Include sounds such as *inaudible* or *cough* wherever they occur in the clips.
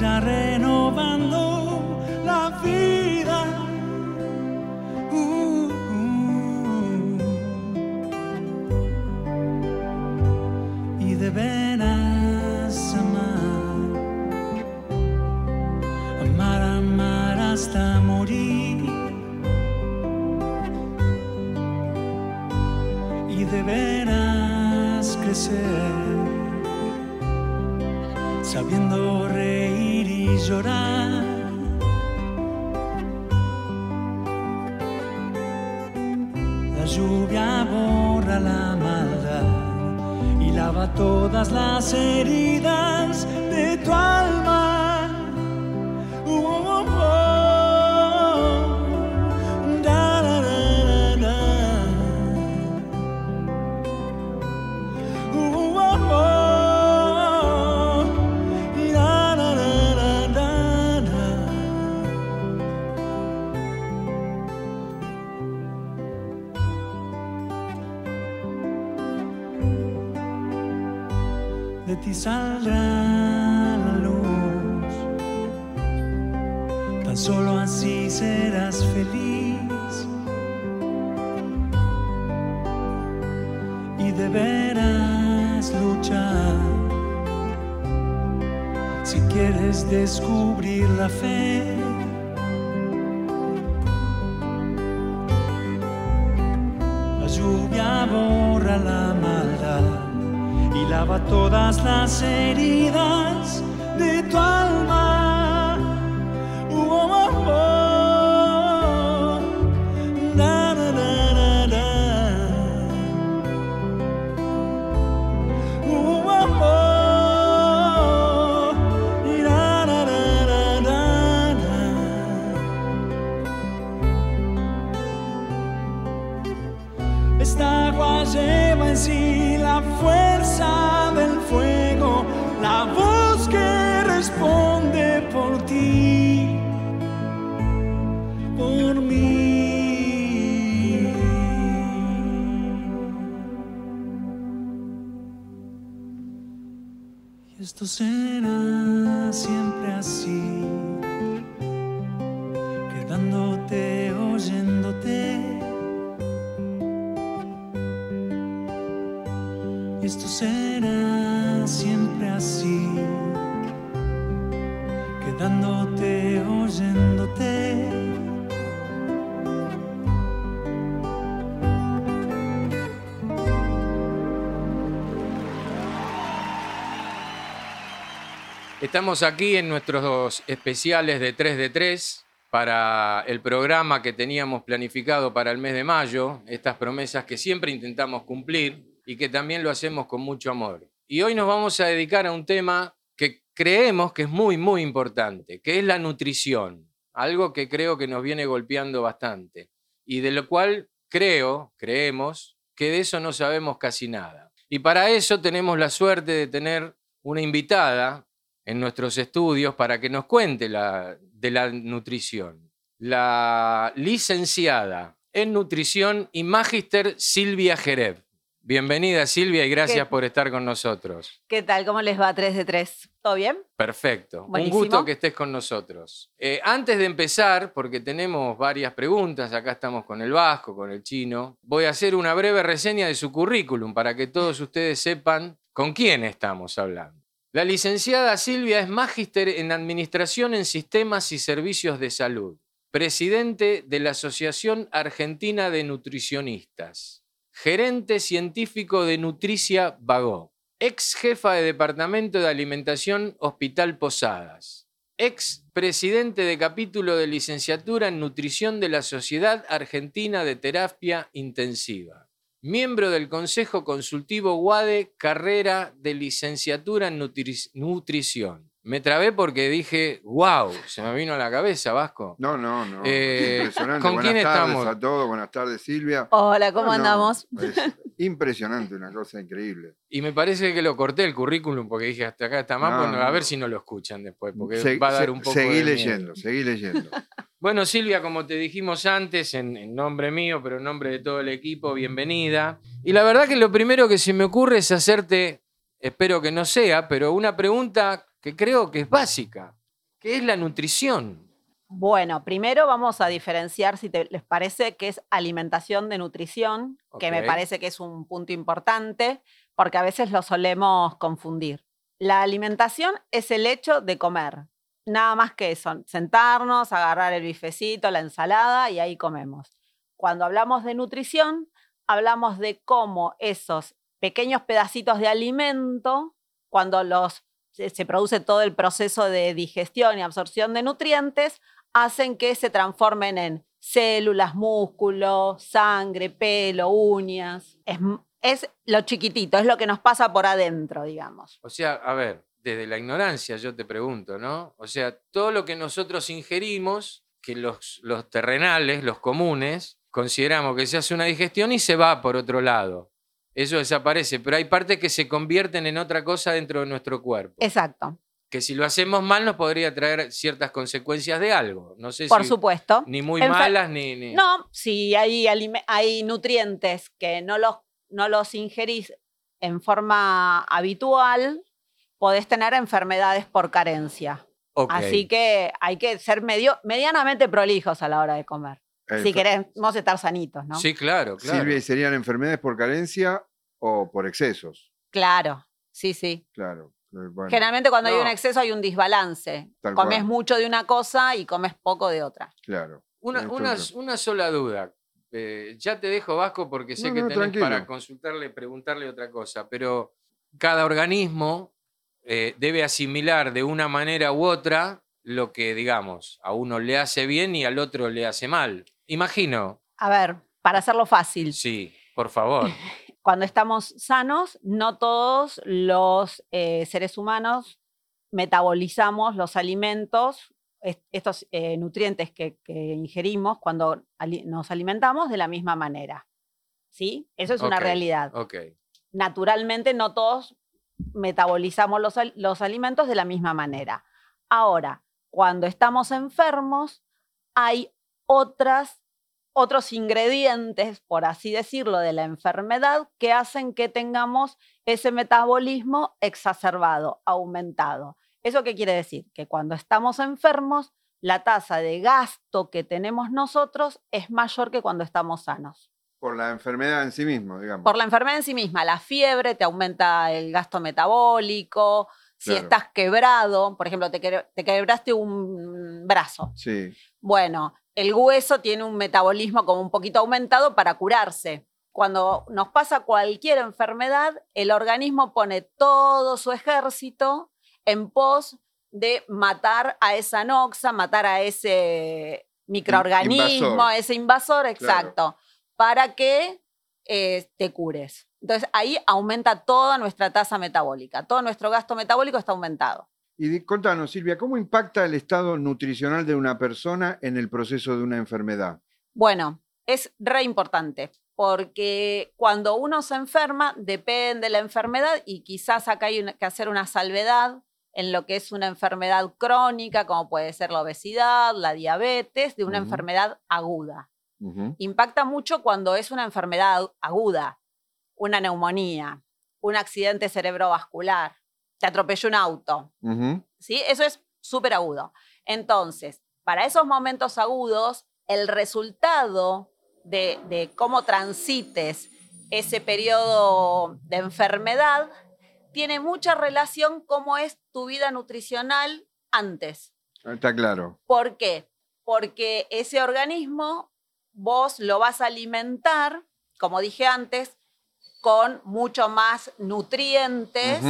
pensar sabiendo reír y llorar. La lluvia borra la maldad y lava todas las heridas de tu alma. Descubrir la fe. La lluvia borra la maldad y lava todas las heridas de tu alma. Esto será siempre Estamos aquí en nuestros especiales de 3 de 3 para el programa que teníamos planificado para el mes de mayo, estas promesas que siempre intentamos cumplir y que también lo hacemos con mucho amor. Y hoy nos vamos a dedicar a un tema que creemos que es muy, muy importante, que es la nutrición, algo que creo que nos viene golpeando bastante y de lo cual creo, creemos, que de eso no sabemos casi nada. Y para eso tenemos la suerte de tener una invitada en nuestros estudios para que nos cuente la, de la nutrición. La licenciada en nutrición y magíster Silvia Jerez. Bienvenida Silvia y gracias por estar con nosotros. ¿Qué tal? ¿Cómo les va 3 de 3? ¿Todo bien? Perfecto. Buenísimo. Un gusto que estés con nosotros. Eh, antes de empezar, porque tenemos varias preguntas, acá estamos con el vasco, con el chino, voy a hacer una breve reseña de su currículum para que todos ustedes sepan con quién estamos hablando. La licenciada Silvia es magíster en Administración en Sistemas y Servicios de Salud, presidente de la Asociación Argentina de Nutricionistas, gerente científico de Nutricia Bagó, ex jefa de Departamento de Alimentación Hospital Posadas, ex presidente de capítulo de licenciatura en Nutrición de la Sociedad Argentina de Terapia Intensiva miembro del Consejo Consultivo UADE, carrera de licenciatura en nutri- nutrición. Me trabé porque dije, wow, se me vino a la cabeza, Vasco. No, no, no. Eh, impresionante. ¿con Buenas quién tardes estamos? a todos. Buenas tardes, Silvia. Hola, ¿cómo No, no, andamos? es impresionante, una cosa increíble. Y me parece que lo corté el currículum porque dije, hasta acá está más, No, bueno, a ver si no lo escuchan después, porque Se- va a dar un poco seguí de miedo. leyendo, seguí leyendo. *laughs* Bueno, Silvia, como te dijimos antes, en, en nombre mío, pero en nombre de todo el equipo, bienvenida. Y la verdad que lo primero que se me ocurre es hacerte, espero que no sea, pero una pregunta que creo que es básica, que es la nutrición. Bueno, primero vamos a diferenciar, si te- les parece, que es alimentación de nutrición, que me parece que es un punto importante, porque a veces lo solemos confundir. La alimentación es el hecho de comer, nada más que eso, sentarnos, agarrar el bifecito, la ensalada y ahí comemos. Cuando hablamos de nutrición, hablamos de cómo esos pequeños pedacitos de alimento, cuando los se, produce todo el proceso de digestión y absorción de nutrientes, hacen que se transformen en células, músculos, sangre, pelo, uñas. Es lo chiquitito, es lo que nos pasa por adentro, digamos. O sea, a ver, desde la ignorancia yo te pregunto, ¿no? O sea, todo lo que nosotros ingerimos, que los, los terrenales, los comunes, consideramos que se hace una digestión y se va por otro lado. Eso desaparece, pero hay partes que se convierten en otra cosa dentro de nuestro cuerpo. Exacto, Que si lo hacemos mal nos podría traer ciertas consecuencias de algo. No sé por si supuesto. ni muy Enfer- malas ni... ni- No, si hay, hay nutrientes que no los, no los ingerís en forma habitual, podés tener enfermedades por carencia. Así que hay que ser medio, medianamente prolijos a la hora de comer. Eh, Si queremos estar sanitos, ¿no? Sí, claro, claro. Silvia, ¿y serían enfermedades por carencia o por excesos? Claro, sí, sí. Claro. eh, bueno, Generalmente cuando hay un exceso hay un desbalance. Tal comes cual. mucho de una cosa y comes poco de otra. claro. Una, Esto una, es- una sola duda. Eh, ya te dejo, Vasco, porque sé No, que no, tenés tranquilo. para consultarle, preguntarle otra cosa, pero cada organismo eh, debe asimilar de una manera u otra lo que, digamos, a uno le hace bien y al otro le hace mal. Imagino, A ver, para hacerlo fácil, sí, por favor. *laughs* cuando estamos sanos, no todos los eh, seres humanos metabolizamos los alimentos, est- estos eh, nutrientes que, que ingerimos cuando ali- nos alimentamos de la misma manera. ¿Sí? Eso es una realidad. Ok. Naturalmente no todos metabolizamos los, al- los alimentos de la misma manera. Ahora, cuando estamos enfermos, hay otras, otros ingredientes, por así decirlo, de la enfermedad que hacen que tengamos ese metabolismo exacerbado, aumentado. ¿Eso qué quiere decir? Que cuando estamos enfermos, la tasa de gasto que tenemos nosotros es mayor que cuando estamos sanos. Por la enfermedad en sí mismo, digamos. Por la enfermedad en sí misma, la fiebre te aumenta el gasto metabólico. Si Claro. estás quebrado, por ejemplo, te, que- te quebraste un brazo. Sí. Bueno, el hueso tiene un metabolismo como un poquito aumentado para curarse. Cuando nos pasa cualquier enfermedad, el organismo pone todo su ejército en pos de matar a esa noxa, matar a ese microorganismo, invasor. a ese invasor, exacto, para que eh, te cures. Entonces ahí aumenta toda nuestra tasa metabólica, todo nuestro gasto metabólico está aumentado. Y contanos, Silvia, ¿cómo impacta el estado nutricional de una persona en el proceso de una enfermedad? Bueno, es re importante porque cuando uno se enferma, depende de la enfermedad y quizás acá hay una- que hacer una salvedad en lo que es una enfermedad crónica, como puede ser la obesidad, la diabetes, de una enfermedad aguda. Impacta mucho cuando es una enfermedad aguda, una neumonía, un accidente cerebrovascular, te atropelló un auto. ¿sí? Eso es súper agudo. Entonces, para esos momentos agudos, el resultado de, de cómo transites ese periodo de enfermedad tiene mucha relación cómo es tu vida nutricional antes. Está claro. ¿Por qué? Porque ese organismo vos lo vas a alimentar, como dije antes, con mucho más nutrientes.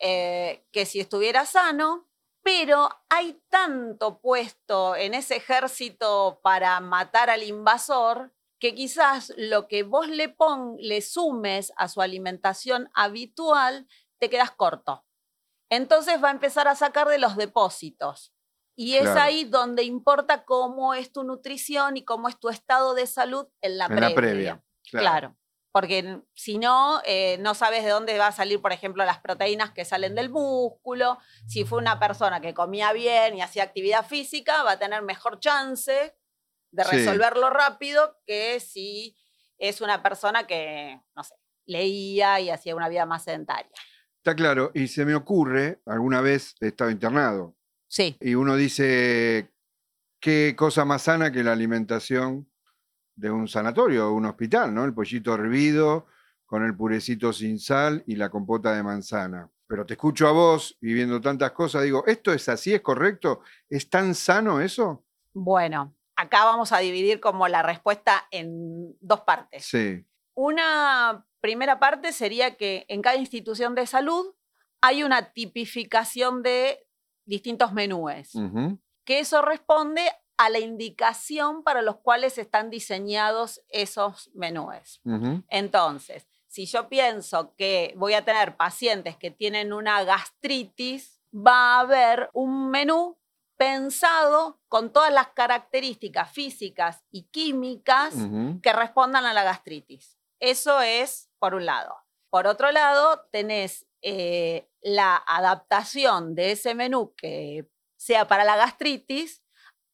Eh, que si estuviera sano, pero hay tanto puesto en ese ejército para matar al invasor que quizás lo que vos le, pon, le sumes a su alimentación habitual, te quedas corto. Entonces va a empezar a sacar de los depósitos. Y es Claro. ahí donde importa cómo es tu nutrición y cómo es tu estado de salud en la En previa. la previa. Claro. Porque si no, eh, no sabes de dónde va a salir, por ejemplo, las proteínas que salen del músculo. Si fue una persona que comía bien y hacía actividad física, va a tener mejor chance de Sí. resolverlo rápido que si es una persona que, no sé, leía y hacía una vida más sedentaria. Está claro. Y se me ocurre, alguna vez he estado internado, Sí. y uno dice, qué cosa más sana que la alimentación de un sanatorio o un hospital, ¿no? El pollito hervido con el purecito sin sal y la compota de manzana. Pero te escucho a vos y viendo tantas cosas, digo, ¿esto es así? ¿Es correcto? ¿Es tan sano eso? Bueno, acá vamos a dividir como la respuesta en dos partes. Sí. Una primera parte sería que en cada institución de salud hay una tipificación de distintos menúes, que eso responde a la indicación para los cuales están diseñados esos menúes. Entonces, si yo pienso que voy a tener pacientes que tienen una gastritis, va a haber un menú pensado con todas las características físicas y químicas que respondan a la gastritis. Eso es por un lado. Por otro lado, tenés eh, la adaptación de ese menú que sea para la gastritis.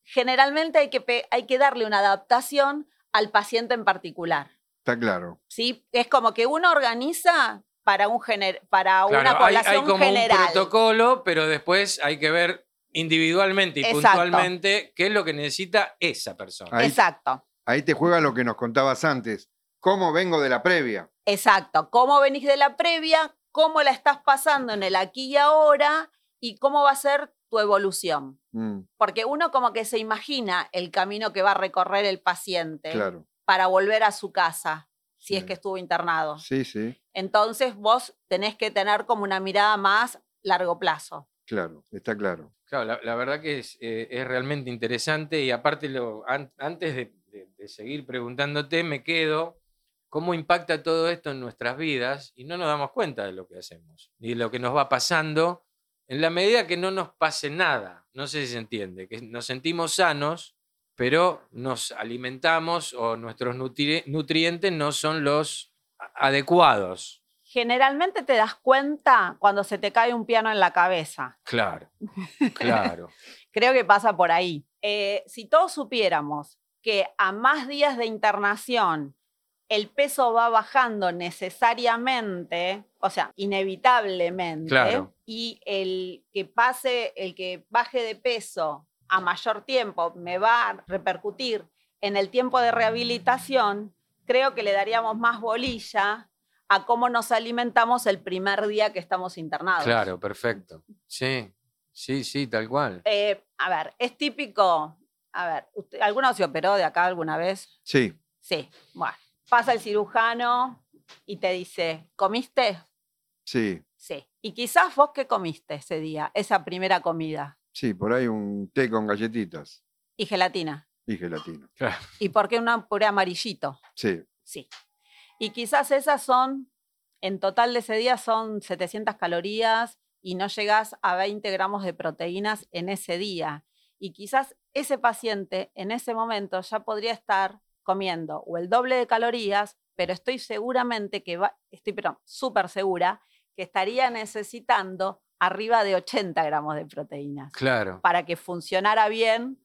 Generalmente hay que, hay que darle una adaptación al paciente en particular. Está claro. ¿sí? Es como que uno organiza para, un gener- para una Claro, hay, hay población como general. un protocolo, pero después hay que ver individualmente y Exacto. puntualmente qué es lo que necesita esa persona. Ahí- Exacto. Ahí te juega lo que nos contabas antes. ¿Cómo vengo de la previa? Exacto. ¿Cómo venís de la previa? ¿Cómo la estás pasando en el aquí y ahora? ¿Y cómo va a ser tu evolución? Mm, Porque uno como que se imagina el camino que va a recorrer el paciente claro. para volver a su casa, si es que estuvo internado. Sí, sí, Entonces vos tenés que tener como una mirada más largo plazo. claro. Está claro. Claro, la, la verdad que es, eh, es realmente interesante y aparte, lo, an- antes de, de- de seguir preguntándote, me quedo cómo impacta todo esto en nuestras vidas y no nos damos cuenta de lo que hacemos y de lo que nos va pasando en la medida que no nos pase nada. No sé si se entiende, que nos sentimos sanos, pero nos alimentamos o nuestros nutri- nutrientes no son los adecuados. Generalmente te das cuenta cuando se te cae un piano en la cabeza. Claro, *laughs* claro. Creo que pasa por ahí. Eh, si todos supiéramos que a más días de internación el peso va bajando necesariamente, o sea, inevitablemente, Claro. y el que pase, el que baje de peso a mayor tiempo me va a repercutir en el tiempo de rehabilitación, creo que le daríamos más bolilla a cómo nos alimentamos el primer día que estamos internados. Claro, perfecto. Sí, sí, sí, tal cual. Eh, a ver, es típico. A ver, usted- ¿alguno se operó de acá alguna vez? Sí, Sí. Bueno, pasa el cirujano y te dice, ¿comiste? sí, Sí. Y quizás vos qué comiste ese día, esa primera comida. sí. Por ahí un té con galletitas Y gelatina. y gelatina. Claro. ¿Y por qué un puré amarillito? Sí, Sí. Y quizás esas son, en total de ese día son 700 calorías y no llegás a 20 gramos de proteínas en ese día. Y quizás ese paciente en ese momento ya podría estar comiendo o el doble de calorías, pero estoy seguramente que va, estoy pero súper segura que estaría necesitando arriba de 80 gramos de proteínas Claro. para que funcionara bien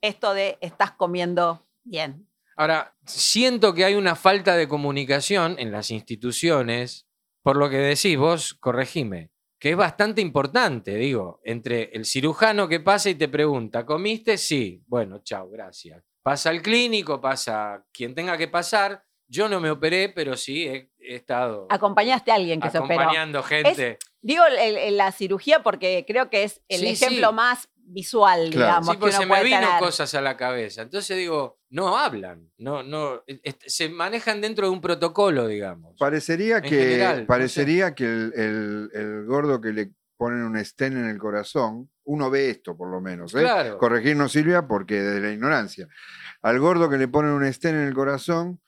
esto de estás comiendo bien. Ahora, siento que hay una falta de comunicación en las instituciones, por lo que decís vos, corregime, que es bastante importante, digo, entre el cirujano que pasa y te pregunta, ¿comiste? Sí, bueno, chao, gracias. Pasa al clínico, pasa quien tenga que pasar. Yo no me operé, pero sí he, he estado Acompañaste a alguien que se operó. acompañando gente. Digo el- el- la cirugía porque creo que es el Sí, ejemplo sí. más visual, Claro. digamos, Sí, que uno se me vino tener. cosas a la cabeza. Entonces digo, no hablan, no, no, se manejan dentro de un protocolo, digamos. parecería En que, general, no sé. parecería que el, el- el gordo que le ponen un stent en el corazón, uno ve esto por lo menos, ¿eh? Claro. corregirnos Silvia, porque desde la ignorancia. Al gordo que le ponen un stent en el corazón,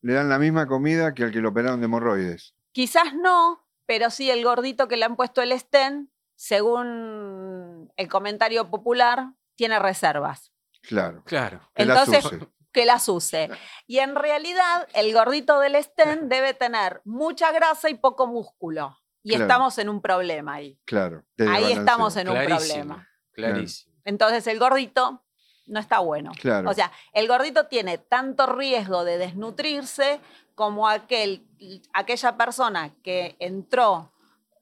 le dan la misma comida que al que lo operaron de hemorroides. Quizás no, pero sí el gordito que le han puesto el stent según el comentario popular, tiene reservas. Claro. Claro. Que las Entonces, use. que las use. Y en realidad, el gordito del Sten *laughs* debe tener mucha grasa y poco músculo. Y Claro. estamos en un problema ahí. Claro. Ahí estamos en un problema. Clarísimo. Entonces, el gordito no está bueno. Claro. O sea, el gordito tiene tanto riesgo de desnutrirse como aquel, aquella persona que entró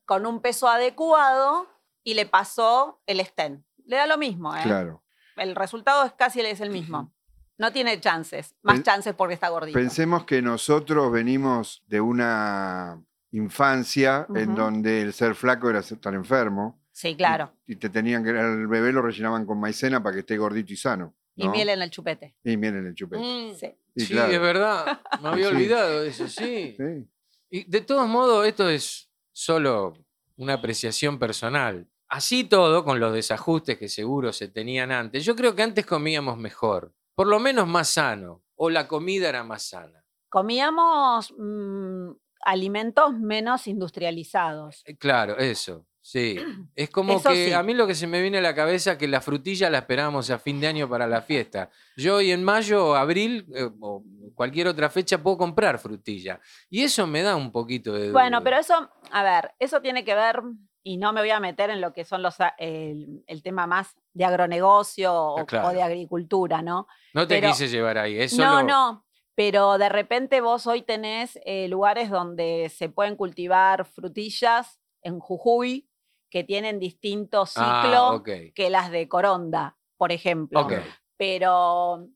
con un peso adecuado y le pasó el Sten. Le da lo mismo, ¿eh? Claro. El resultado es casi es el mismo. No tiene chances, más Pen- chances porque está gordito. Pensemos que nosotros venimos de una infancia en Ujú. donde el ser flaco era estar enfermo. Sí, claro. Y, y te tenían que, el bebé lo rellenaban con maicena para que esté gordito y sano. Y miel en el chupete. Y miel en el chupete. Mm, Sí. Y sí, claro. es verdad. Me había *laughs* Sí. olvidado de eso, sí. Sí. Y de todos modos, esto es solo una apreciación personal. Así todo, con los desajustes que seguro se tenían antes, yo creo que antes comíamos mejor, por lo menos más sano, o la comida era más sana. Comíamos mm, alimentos menos industrializados. Eh, Claro, eso, sí. *clears throat* Es como Eso que sí. a mí lo que se me viene a la cabeza es que la frutilla la esperábamos a fin de año para la fiesta. Yo hoy en mayo, abril eh, o cualquier otra fecha puedo comprar frutilla. Y eso me da un poquito de... Bueno, duda. pero eso, a ver, eso tiene que ver, y no me voy a meter en lo que son los a- el, el tema más de agronegocio o, Ah, claro. o de agricultura, ¿no? No te pero- quise llevar ahí, es No, no, pero de repente vos hoy tenés eh, lugares donde se pueden cultivar frutillas en Jujuy que tienen distinto ciclo Ah, ok. que las de Coronda, por ejemplo. Ok. Pero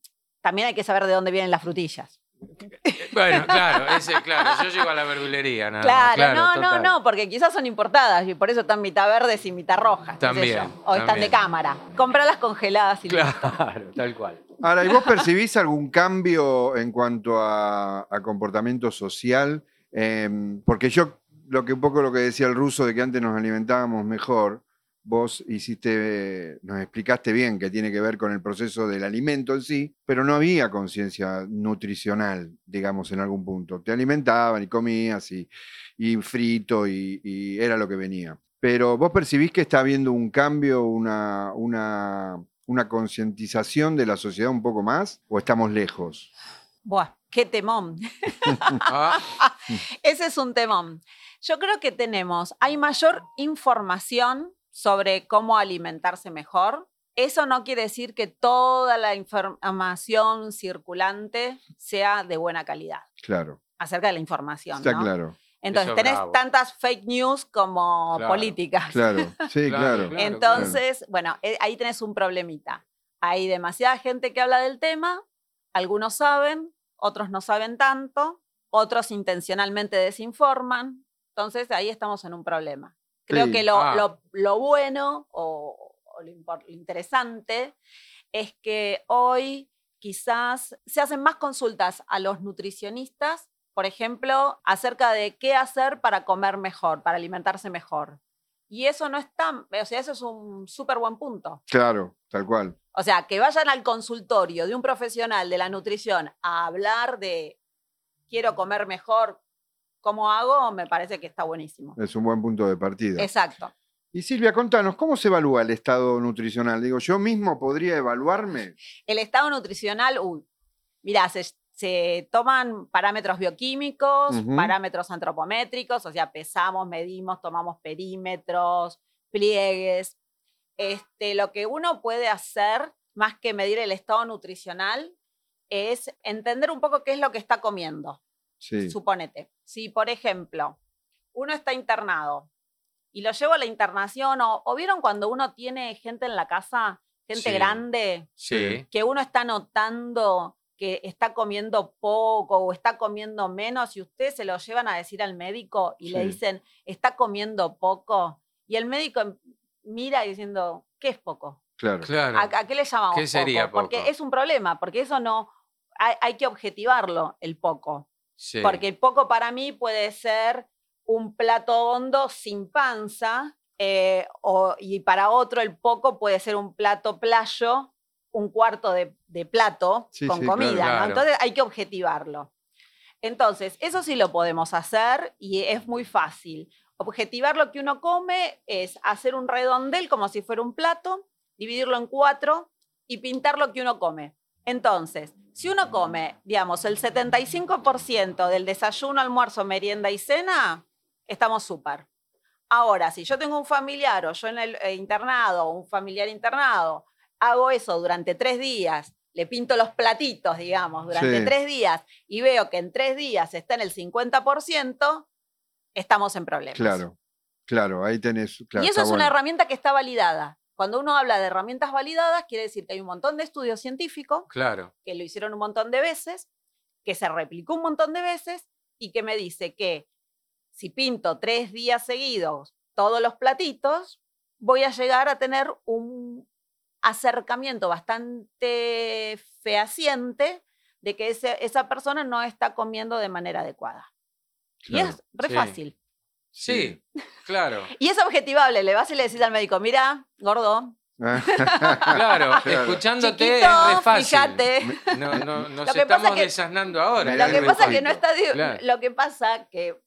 también hay que saber de dónde vienen las frutillas. Bueno, claro, ese, claro, yo llego a la verdulería, nada más, Claro, no, total. no, no, porque quizás son importadas y por eso están mitad verdes y mitad rojas. qué sé También, yo, O están de cámara. Compralas congeladas y listo. Claro, tal cual. Ahora, ¿y vos percibís algún cambio en cuanto a, a comportamiento social? Em, porque yo, lo que un poco lo que decía el ruso de que antes nos alimentábamos mejor, vos hiciste, nos explicaste bien que tiene que ver con el proceso del alimento en sí, pero no había conciencia nutricional, digamos, en algún punto. Te alimentaban y comías y, y frito y, y era lo que venía. Pero vos percibís que está habiendo un cambio, una, una, una concientización de la sociedad un poco más, o estamos lejos. Buah, qué temón. *laughs* *laughs* Ah, Ese es un temón. Yo creo que tenemos, hay mayor información sobre cómo alimentarse mejor. Eso no quiere decir que toda la información circulante sea de buena calidad Claro, acerca de la información. está ¿no? claro, Entonces, Eso tenés bravo. tantas fake news como Claro, políticas. claro, *laughs* sí, Claro, claro. claro. Entonces, bueno, eh, ahí tenés un problemita. Hay demasiada gente que habla del tema, algunos saben, otros no saben tanto, otros intencionalmente desinforman. Entonces, ahí estamos en un problema. Creo Sí. que lo, Ah. lo- lo bueno o, o lo, lo interesante es que hoy quizás se hacen más consultas a los nutricionistas, por ejemplo, acerca de qué hacer para comer mejor, para alimentarse mejor. Y eso no es tan, o sea, eso es un súper buen punto. Claro, tal cual. O sea, que vayan al consultorio de un profesional de la nutrición a hablar de quiero comer mejor, ¿cómo hago? Me parece que está buenísimo. Es un buen punto de partida. Exacto. Y Silvia, contanos, ¿cómo se evalúa el estado nutricional? Digo, ¿yo mismo podría evaluarme? El estado nutricional, uy, mira, se, se toman parámetros bioquímicos, parámetros antropométricos, o sea, pesamos, medimos, tomamos perímetros, pliegues. Este, lo que uno puede hacer, más que medir el estado nutricional, es entender un poco qué es lo que está comiendo. Sí, Suponete, si por ejemplo uno está internado y lo llevo a la internación, o, o vieron cuando uno tiene gente en la casa, gente Sí. grande, sí. que uno está notando que está comiendo poco o está comiendo menos y ustedes se lo llevan a decir al médico y le dicen, está comiendo poco, y el médico em- mira diciendo, ¿qué es poco? claro. Claro. ¿A, a qué le llamamos ¿Qué sería Porque poco? es un problema, porque eso no, hay, hay que objetivarlo, el poco. Sí. Porque el poco para mí puede ser un plato hondo sin panza, eh, o- y para otro el poco puede ser un plato playo, un cuarto de, de plato Sí, con sí, claro. comida. Entonces hay que objetivarlo. Entonces, eso sí lo podemos hacer y es muy fácil. Objetivar lo que uno come es hacer un redondel como si fuera un plato, dividirlo en cuatro y pintar lo que uno come. Entonces, si uno come, digamos, el 75% del desayuno, almuerzo, merienda y cena, estamos súper. Ahora, si yo tengo un familiar o yo en el eh, internado un familiar internado, hago eso durante tres días, le pinto los platitos, digamos, durante Sí. tres días y veo que en tres días está en el 50%, estamos en problemas. Claro, claro, ahí tenés. claro, y eso es una herramienta que está validada. Cuando uno habla de herramientas validadas, quiere decir que hay un montón de estudios científicos Claro. que lo hicieron un montón de veces, que se replicó un montón de veces y que me dice que si pinto tres días seguidos todos los platitos, voy a llegar a tener un acercamiento bastante fehaciente de que ese- esa persona no está comiendo de manera adecuada. Y es re Sí. fácil. Sí, *laughs* claro. Y es objetivable. Le vas y le decís al médico, mira, gordo, *laughs* Claro, Claro. escuchándote chiquito, es re fácil. fíjate. No, no, *laughs* nos Lo que pasa estamos que- desasnando ahora. Lo es que pasa es que no está. Claro. Lo que pasa que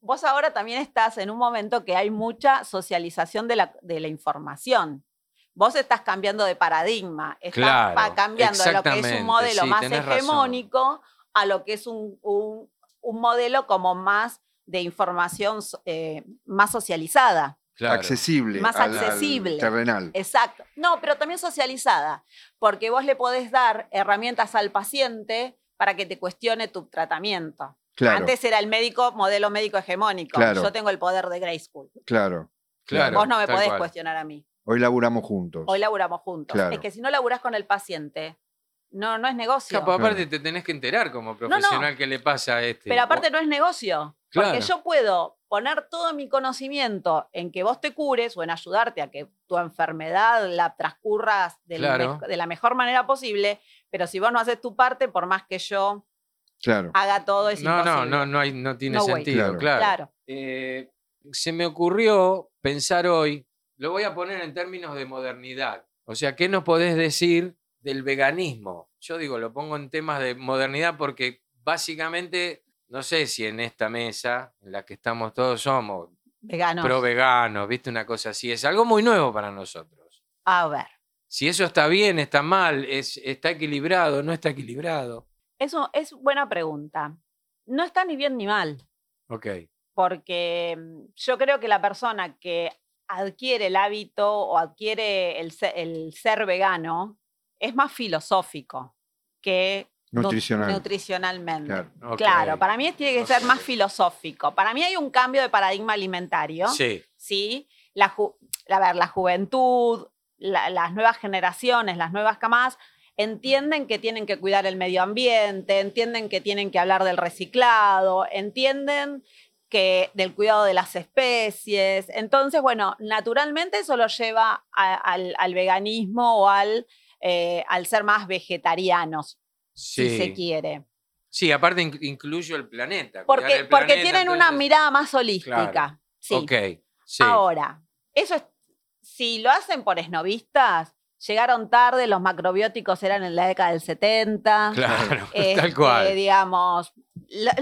vos ahora también estás en un momento que hay mucha socialización de la, de la información. Vos estás cambiando de paradigma, estás Claro, pa- cambiando de lo que es un modelo sí, más razón. hegemónico a lo que es un, un- un modelo como más de información eh, más socializada. Claro. accesible. Más al- al accesible. terrenal. Exacto. No, pero también socializada, porque vos le podés dar herramientas al paciente para que te cuestione tu tratamiento. Claro, Antes era el médico, modelo médico hegemónico. Claro. Yo tengo el poder de Grey School. claro. Claro. Vos no me tal podés cual. cuestionar a mí. Hoy laburamos juntos. Hoy laburamos juntos. Claro. Es que si no laburás con el paciente, no, no es negocio. Capo, aparte Claro. te tenés que enterar como no. profesional qué le pasa a este. Pero aparte no es negocio. Claro. Porque yo puedo poner todo mi conocimiento en que vos te cures o en ayudarte a que tu enfermedad la transcurras Claro. de la mejor manera posible, pero si vos no haces tu parte, por más que yo Claro. haga todo, es no, no, imposible. no, no, hay, no tiene No sentido. Claro. Eh, se me ocurrió pensar hoy, lo voy a poner en términos de modernidad. O sea, ¿qué nos podés decir del veganismo? Yo digo, lo pongo en temas de modernidad porque básicamente, no sé si en esta mesa en la que estamos todos somos Veganos. pro veganos, ¿viste? Una cosa así. Es algo muy nuevo para nosotros. A ver. Si eso está bien, está mal, es, está equilibrado, no está equilibrado. Eso es buena pregunta. No está ni bien ni mal. Ok. porque mm, yo creo que la persona que adquiere el hábito o adquiere el se- el ser, vegano es más filosófico que Nutricional. nutricionalmente. Claro. para mí tiene que ser más filosófico. Para mí hay un cambio de paradigma alimentario. Sí, ¿sí? La, ju- a ver, la juventud, la- las nuevas generaciones, las nuevas camadas, entienden que tienen que cuidar el medio ambiente, entienden que tienen que hablar del reciclado, entienden que del cuidado de las especies. Entonces, bueno, naturalmente eso lo lleva a- al, al veganismo o al, eh, al ser más vegetarianos, sí. si se quiere. Sí, aparte inc- incluyo el planeta. Porque, el porque planeta, tienen una mirada más holística. Claro. Sí. Ok, sí. Ahora, eso es, si lo hacen por esnovistas, llegaron tarde, los macrobióticos eran en la década del 70. Claro, *laughs* este, tal cual. Digamos,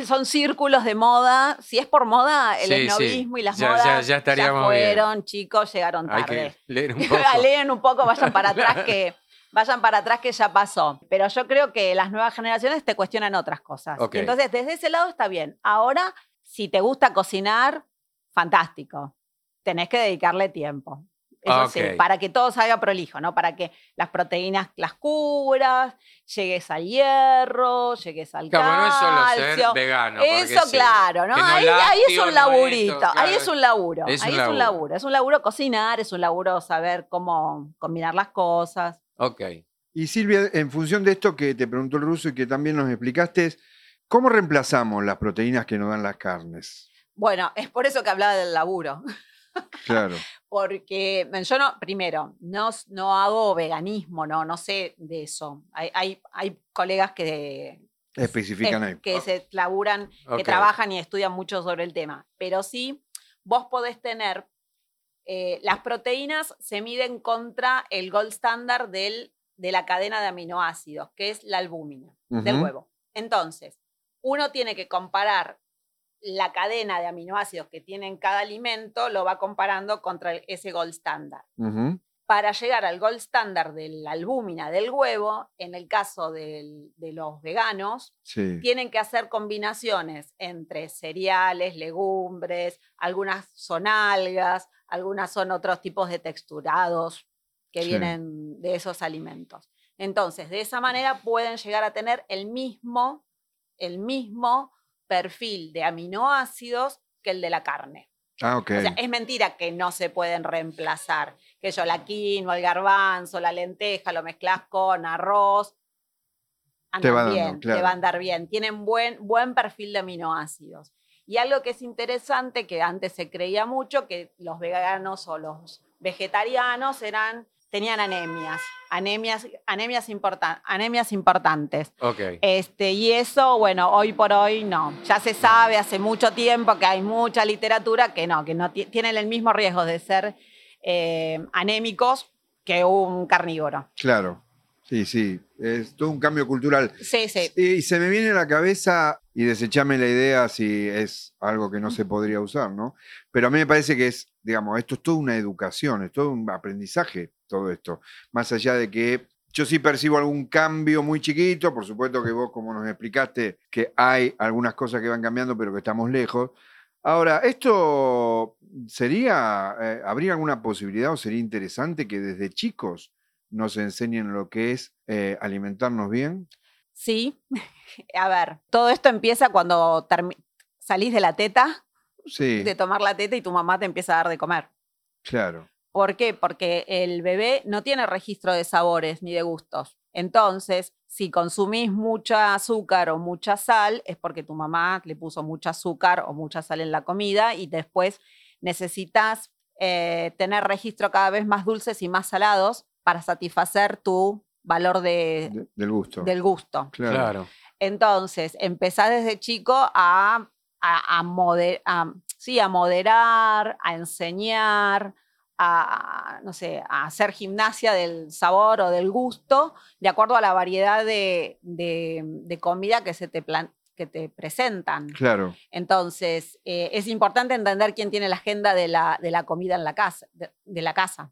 son círculos de moda. Si es por moda, el Sí, sí. esnovismo y las Ya- modas ya- ya estaríamos bien. fueron, chicos, llegaron Hay tarde. que leer un *laughs* poco. Leen un poco, vayan para *laughs* atrás que vayan para atrás que ya pasó. Pero yo creo que las nuevas generaciones te cuestionan otras cosas. Entonces, desde ese lado está bien. Ahora, si te gusta cocinar, fantástico. Tenés que dedicarle tiempo. Eso sí, para que todo salga prolijo, ¿no? Para que las proteínas las cubras, llegues al hierro, llegues al Claro, no es solo ser calcio. vegano. Eso, claro, ¿no? ahí, ahí es un no laburito, ahí es un laburo, Es un ahí es un laburo. laburo. Es un laburo cocinar, es un laburo saber cómo combinar las cosas. Ok. Y Silvia, en función de esto que te preguntó el ruso y que también nos explicaste, es, ¿cómo reemplazamos las proteínas que nos dan las carnes? Bueno, es por eso que hablaba del laburo. *laughs* Claro, Porque bueno, yo no, primero, no, no hago veganismo, no, no sé de eso. Hay, hay, hay colegas que, especifican ahí. que se laburan, que trabajan y estudian mucho sobre el tema. Pero sí, vos podés tener, eh, las proteínas se miden contra el gold standard del, de la cadena de aminoácidos, que es la albúmina del huevo. Entonces, uno tiene que comparar la cadena de aminoácidos que tiene cada alimento lo va comparando contra el- ese gold standard. Para llegar al gold standard de la albúmina del huevo, en el caso del- de los veganos, Sí. tienen que hacer combinaciones entre cereales, legumbres, algunas son algas, algunas son otros tipos de texturados que Sí. vienen de esos alimentos. Entonces, de esa manera pueden llegar a tener el mismo, el mismo perfil de aminoácidos que el de la carne. Ah, ok. O sea, es mentira que no se pueden reemplazar. Que yo la quinoa, el garbanzo, la lenteja, lo mezclas con arroz. Te va dando, bien, claro. te va a andar bien. Tienen buen, buen perfil de aminoácidos. Y algo que es interesante, que antes se creía mucho, que los veganos o los vegetarianos eran, tenían anemias, anemias, anemias, importan- anemias importantes. Este, y eso, bueno, hoy por hoy no. Ya se sabe hace mucho tiempo que hay mucha literatura que no, que no ti- tienen el mismo riesgo de ser eh, anémicos que un carnívoro. Claro. Sí, sí. Es todo un cambio cultural. Sí, sí. Y se me viene a la cabeza, y desechame la idea si es algo que no se podría usar, ¿no? Pero a mí me parece que es, digamos, esto es toda una educación, es todo un aprendizaje, todo esto. Más allá de que yo sí percibo algún cambio muy chiquito, por supuesto que vos, como nos explicaste, que hay algunas cosas que van cambiando, pero que estamos lejos. Ahora, ¿esto sería, eh, habría alguna posibilidad o sería interesante que desde chicos nos enseñen lo que es eh, alimentarnos bien? Sí. *laughs* A ver, todo esto empieza cuando salís de la teta, Sí, de tomar la teta y tu mamá te empieza a dar de comer. claro. ¿Por qué? Porque el bebé no tiene registro de sabores ni de gustos. Entonces, si consumís mucha azúcar o mucha sal, es porque tu mamá le puso mucha azúcar o mucha sal en la comida y después necesitas eh, tener registro cada vez más dulces y más salados para satisfacer tu valor de- De- del gusto. del gusto. claro. Claro. Entonces, empezás desde chico a, a, a mode- a- sí, a moderar, a enseñar, a, no sé, a hacer gimnasia del sabor o del gusto, de acuerdo a la variedad de, de- de comida que se te, que te presentan. Claro, Entonces, eh, es importante entender quién tiene la agenda de la, de la comida en la casa, de, de la casa.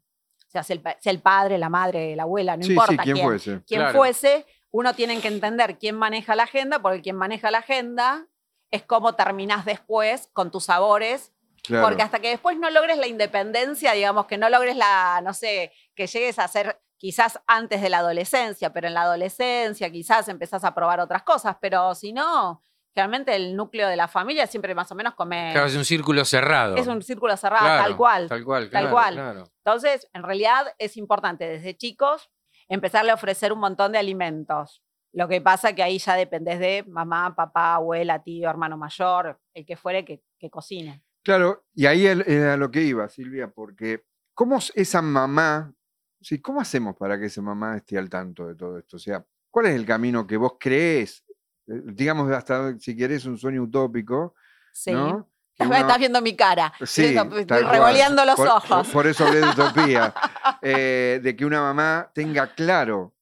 O sea, sea el, sea el padre, la madre, la abuela, no sí, importa sí, quién quién fuese. quien Claro. fuese, uno tiene que entender quién maneja la agenda, porque quien maneja la agenda es cómo terminás después con tus sabores, Claro. porque hasta que después no logres la independencia, digamos, que no logres la, no sé, que llegues a ser quizás antes de la adolescencia, pero en la adolescencia quizás empezás a probar otras cosas, pero si no, realmente el núcleo de la familia siempre más o menos come... Claro, es un círculo cerrado. Es un círculo cerrado, Claro, tal cual. Tal cual, tal claro, cual. claro. Entonces, en realidad es importante desde chicos empezarle a ofrecer un montón de alimentos. Lo que pasa que ahí ya dependés de mamá, papá, abuela, tío, hermano mayor, el que fuere que, que cocine. Claro, y ahí era lo que iba, Silvia, porque ¿cómo es esa mamá, sí, cómo hacemos para que esa mamá esté al tanto de todo esto? O sea, ¿cuál es el camino que vos crees? Eh, Digamos, hasta si querés un sueño utópico, Sí. ¿no? *laughs* Que Estás uno- viendo mi cara. Sí, Estoy revoleando los Por- ojos. Por, eso hablé de utopía. *laughs* eh, de que una mamá tenga claro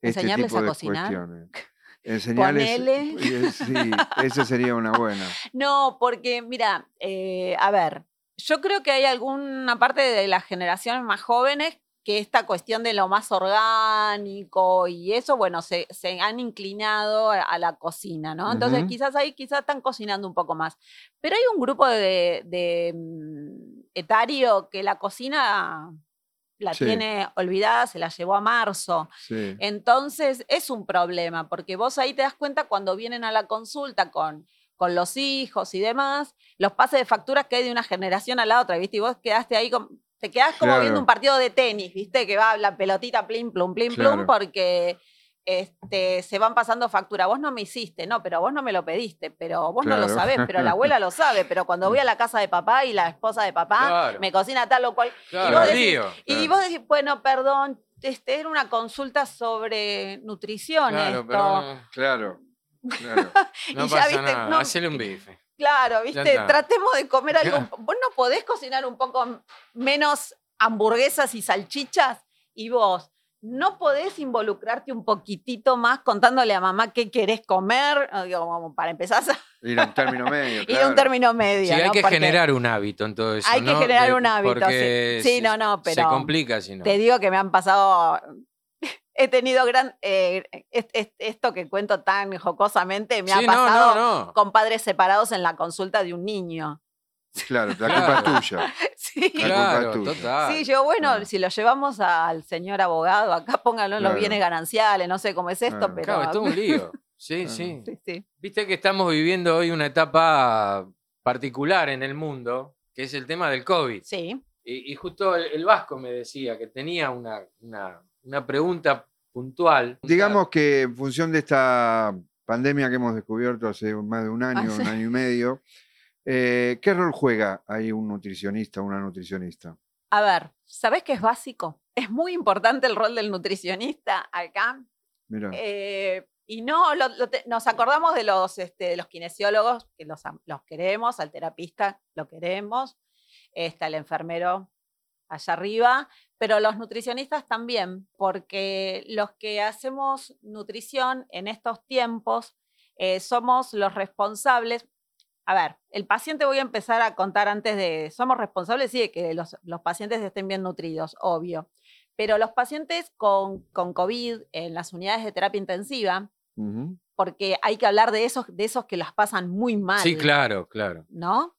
este Enseñarles tipo a de cocinar. cuestiones. *laughs* Enseñarles. Ponele. eh, Sí, esa sería una buena. No, porque mira, eh, a ver, yo creo que hay alguna parte de las generaciones más jóvenes que esta cuestión de lo más orgánico y eso, bueno, se, se han inclinado a, a la cocina, ¿no? Entonces quizás ahí quizás están cocinando un poco más. Pero hay un grupo de, de, mm, etario que la cocina la Sí. tiene olvidada, se la llevó a marzo. Sí. Entonces es un problema, porque vos ahí te das cuenta cuando vienen a la consulta con, con los hijos y demás, los pases de facturas que hay de una generación a la otra, ¿viste? Y vos quedaste ahí, con- te quedás como Claro. viendo un partido de tenis, ¿viste? Que va la pelotita plim, plum, plim, Claro. plum, porque este, se van pasando factura. Vos no me hiciste, no, pero vos no me lo pediste, pero vos no lo sabés, pero la abuela lo sabe, pero cuando voy a la casa de papá y la esposa de papá Claro. me cocina tal o cual. Claro, vos el decís- lío. Y vos decís, bueno, perdón, este era una consulta sobre nutrición Claro, esto. pero Claro. Claro. *laughs* no Y ya, pasa viste, nada. no- Hacele un bife. Claro, viste, tratemos de comer algo. *laughs* Claro. Vos no podés cocinar un poco menos hamburguesas y salchichas y vos no podés involucrarte un poquitito más contándole a mamá qué querés comer, Ah, digo, para empezar a *laughs* Ir a un término medio. *laughs* Ir a un claro. término medio. Sí, hay ¿no? que Porque generar un hábito en todo eso. Hay que ¿no? generar un hábito, sí. porque Sí, se- no, no, Se pero complica si no. Te digo que me han pasado. He tenido gran. eh, es- es- esto que cuento tan jocosamente me Sí, ha pasado no, no. con padres separados en la consulta de un niño. Claro, la Claro. culpa es tuya. *laughs* Sí. La culpa Claro, es tuya. total. Sí, yo, bueno, Claro. si lo llevamos al señor abogado, acá pónganlo en los bienes gananciales, no sé cómo es esto, Claro. pero. Claro, es todo un lío. Sí, Claro. sí. Sí, sí. Viste que estamos viviendo hoy una etapa particular en el mundo, que es el tema del COVID. Sí. Y, y justo el, el Vasco me decía que tenía una, una, una pregunta puntual. Digamos que en función de esta pandemia que hemos descubierto hace más de un año, Ah, sí. un año y medio, eh, ¿qué rol juega ahí un nutricionista, una nutricionista? A ver, ¿sabés qué es básico? Es muy importante el rol del nutricionista acá. Mira, Eh, y no, lo- lo te- nos acordamos de los, este, de los kinesiólogos, que los queremos, al terapista lo queremos, está el enfermero allá arriba, pero los nutricionistas también, porque los que hacemos nutrición en estos tiempos eh, somos los responsables. A ver, el paciente voy a empezar a contar antes de, somos responsables, sí, de que los, los pacientes estén bien nutridos, obvio. Pero los pacientes con, con COVID en las unidades de terapia intensiva, ujú, porque hay que hablar de esos, de esos que las pasan muy mal. Sí, claro, claro. ¿No?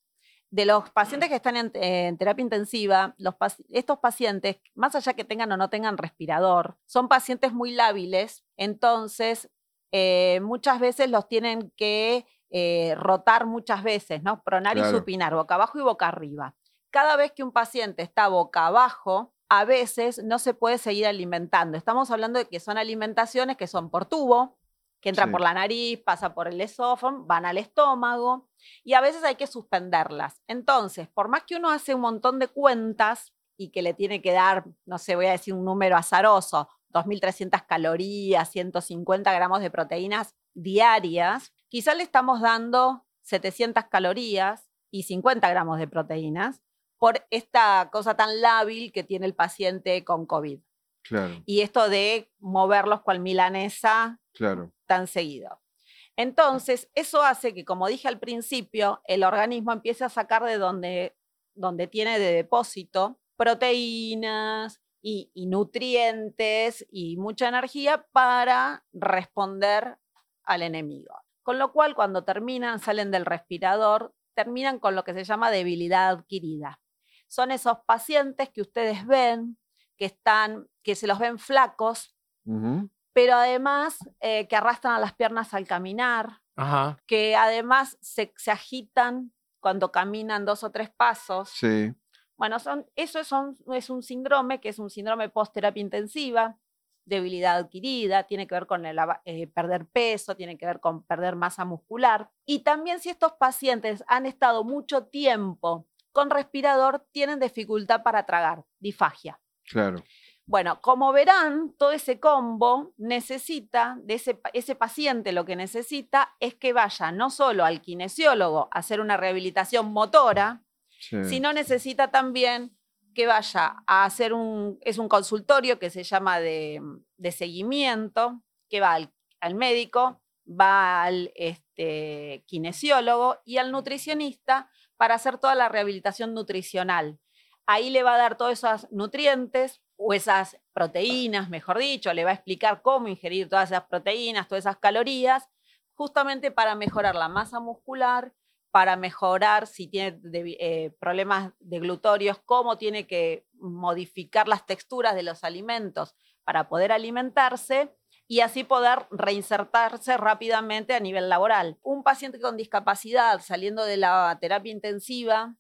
De los pacientes que están en, en terapia intensiva, los, estos pacientes, más allá que tengan o no tengan respirador, son pacientes muy lábiles, entonces eh, muchas veces los tienen que eh, rotar muchas veces, ¿no? Pronar y supinar, boca abajo y boca arriba. Cada vez que un paciente está boca abajo, a veces no se puede seguir alimentando. Estamos hablando de que son alimentaciones que son por tubo, que entran Sí. por la nariz, pasa por el esófago, van al estómago y a veces hay que suspenderlas. Entonces, por más que uno hace un montón de cuentas y que le tiene que dar, no sé, voy a decir un número azaroso, 2.300 calorías, 150 gramos de proteínas diarias, quizá le estamos dando 700 calorías y 50 gramos de proteínas por esta cosa tan lábil que tiene el paciente con COVID. claro, Y esto de moverlos cual milanesa claro. tan seguido. Entonces, eso hace que, como dije al principio, el organismo empiece a sacar de donde, donde tiene de depósito proteínas y, y nutrientes y mucha energía para responder al enemigo. Con lo cual, cuando terminan, salen del respirador, terminan con lo que se llama debilidad adquirida. Son esos pacientes que ustedes ven, que están, que se los ven flacos, pero además eh, que arrastran a las piernas al caminar, Ajá. que además se, se agitan cuando caminan dos o tres pasos. Sí, Bueno, son, eso es un, es un síndrome que es un síndrome post-terapia intensiva, debilidad adquirida, tiene que ver con el eh, perder peso, tiene que ver con perder masa muscular. Y también si estos pacientes han estado mucho tiempo con respirador, tienen dificultad para tragar, disfagia. claro. Bueno, como verán, todo ese combo necesita, de ese, pa- ese paciente lo que necesita es que vaya no solo al kinesiólogo a hacer una rehabilitación motora, sí, sino necesita también que vaya a hacer un, es un consultorio que se llama de, de seguimiento, que va al, al médico, va al este, kinesiólogo y al nutricionista para hacer toda la rehabilitación nutricional. Ahí le va a dar todos esos nutrientes o esas proteínas, mejor dicho, le va a explicar cómo ingerir todas esas proteínas, todas esas calorías, justamente para mejorar la masa muscular, para mejorar si tiene eh, problemas de glutorios, cómo tiene que modificar las texturas de los alimentos para poder alimentarse y así poder reinsertarse rápidamente a nivel laboral. Un paciente con discapacidad saliendo de la terapia intensiva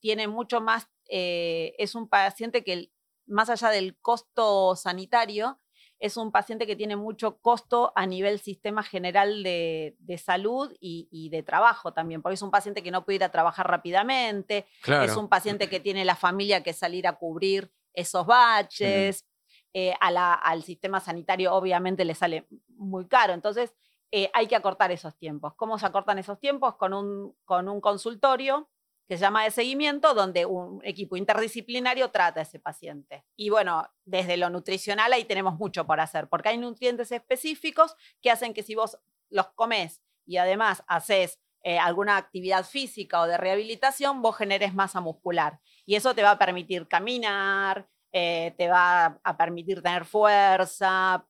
tiene mucho más, eh, es un paciente que más allá del costo sanitario, es un paciente que tiene mucho costo a nivel sistema general de, de salud y, y de trabajo también, porque es un paciente que no puede ir a trabajar rápidamente, Claro. es un paciente que tiene la familia que salir a cubrir esos baches, eh, a la- al sistema sanitario obviamente le sale muy caro, entonces eh, hay que acortar esos tiempos. ¿Cómo se acortan esos tiempos? Con un, con un consultorio que se llama de seguimiento, donde un equipo interdisciplinario trata a ese paciente. Y bueno, desde lo nutricional ahí tenemos mucho por hacer, porque hay nutrientes específicos que hacen que si vos los comes y además haces eh, alguna actividad física o de rehabilitación, vos generes masa muscular. Y eso te va a permitir caminar, eh, te va a permitir tener fuerza,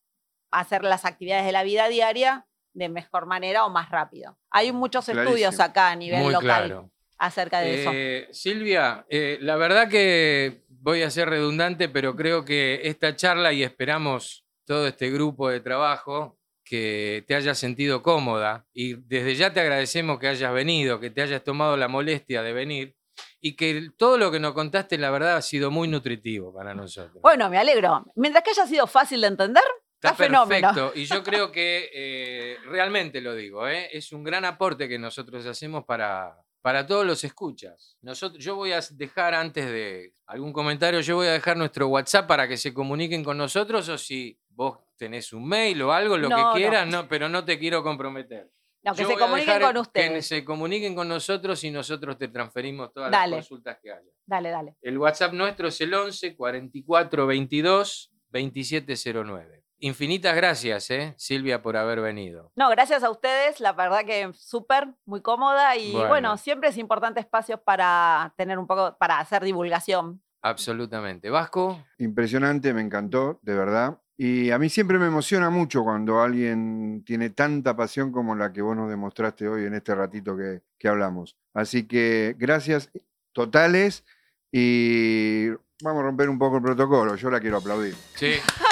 hacer las actividades de la vida diaria de mejor manera o más rápido. Hay muchos estudios acá a nivel Muy local claro. Acerca de eso. Eh, Silvia, eh, la verdad que voy a ser redundante, pero creo que esta charla y esperamos todo este grupo de trabajo que te hayas sentido cómoda y desde ya te agradecemos que hayas venido, que te hayas tomado la molestia de venir y que todo lo que nos contaste la verdad ha sido muy nutritivo para nosotros. Bueno, me alegro. Mientras que haya sido fácil de entender, está, Está fenómeno. perfecto. Y yo *laughs* creo que eh, realmente lo digo, ¿eh? es un gran aporte que nosotros hacemos para, para todos los escuchas. Nosotros, yo voy a dejar antes de algún comentario, yo voy a dejar nuestro WhatsApp para que se comuniquen con nosotros o si vos tenés un mail o algo, lo No, que quieras, no, pero no te quiero comprometer. No, que Yo se comuniquen con ustedes. Que se comuniquen con nosotros y nosotros te transferimos todas Dale. las consultas que haya. Dale, dale. El WhatsApp nuestro es el 11 44 22 2709. Infinitas gracias, ¿eh? Silvia, por haber venido. No, gracias a ustedes, la verdad que súper, muy cómoda y Bueno. bueno. siempre es importante espacios para tener un poco, para hacer divulgación. Absolutamente. Vasco, Impresionante, me encantó, de verdad. Y a mí siempre me emociona mucho cuando alguien tiene tanta pasión como la que vos nos demostraste hoy en este ratito que, que hablamos. Así que gracias totales y vamos a romper un poco el protocolo. Yo la quiero aplaudir. sí. *laughs*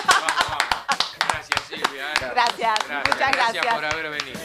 Gracias. Gracias, muchas gracias. por haber venido.